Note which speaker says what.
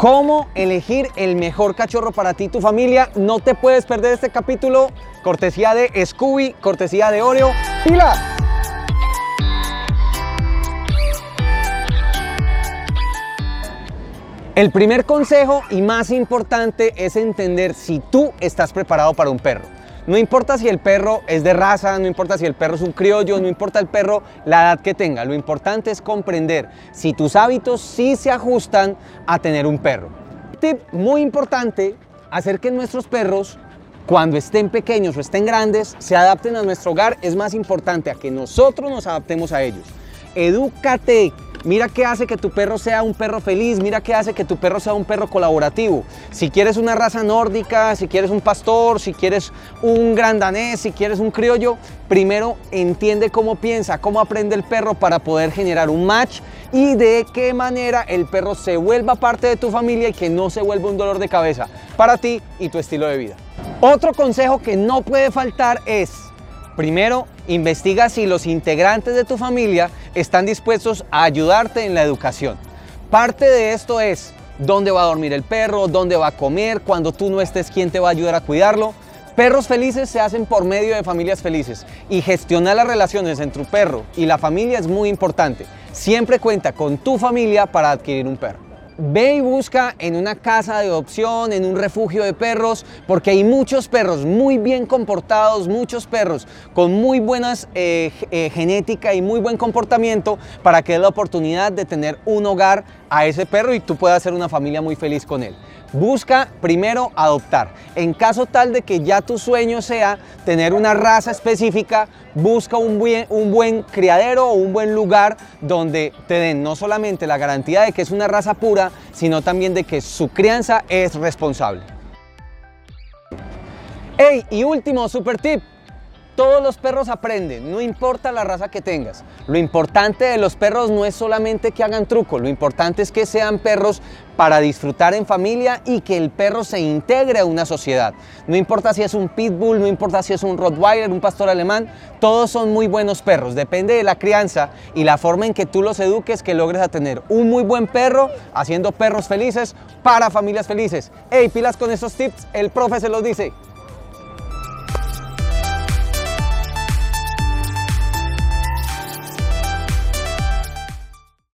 Speaker 1: cómo elegir el mejor cachorro para ti y tu familia. No te puedes perder este capítulo. Cortesía de Scooby, cortesía de Oreo. ¡Pila! El primer consejo y más importante es entender si tú estás preparado para un perro. No importa si el perro es de raza, no importa si el perro es un criollo, no importa el perro la edad que tenga. Lo importante es comprender si tus hábitos sí se ajustan a tener un perro. Tip muy importante, hacer que nuestros perros cuando estén pequeños o estén grandes se adapten a nuestro hogar es más importante a que nosotros nos adaptemos a ellos. Edúcate, Mira qué hace que tu perro sea un perro feliz, mira qué hace que tu perro sea un perro colaborativo. Si quieres una raza nórdica, si quieres un pastor, si quieres un gran danés, si quieres un criollo, primero entiende cómo piensa, cómo aprende el perro para poder generar un match y de qué manera el perro se vuelva parte de tu familia y que no se vuelva un dolor de cabeza para ti y tu estilo de vida. Otro consejo que no puede faltar es Primero, investiga si los integrantes de tu familia están dispuestos a ayudarte en la educación. Parte de esto es dónde va a dormir el perro, dónde va a comer, cuando tú no estés, quién te va a ayudar a cuidarlo. Perros felices se hacen por medio de familias felices y gestionar las relaciones entre tu perro y la familia es muy importante. Siempre cuenta con tu familia para adquirir un perro ve y busca en una casa de adopción, en un refugio de perros, porque hay muchos perros muy bien comportados, muchos perros con muy buena eh, eh, genética y muy buen comportamiento para que dé la oportunidad de tener un hogar a ese perro y tú puedas hacer una familia muy feliz con él. Busca primero adoptar. En caso tal de que ya tu sueño sea tener una raza específica, busca un buen, un buen criadero o un buen lugar donde te den no solamente la garantía de que es una raza pura, sino también de que su crianza es responsable. Hey, y último super tip, todos los perros aprenden, no importa la raza que tengas. Lo importante de los perros no es solamente que hagan truco, lo importante es que sean perros para disfrutar en familia y que el perro se integre a una sociedad. No importa si es un pitbull, no importa si es un rottweiler, un pastor alemán, todos son muy buenos perros. Depende de la crianza y la forma en que tú los eduques que logres a tener un muy buen perro haciendo perros felices para familias felices. Hey, pilas con esos tips, el profe se los dice.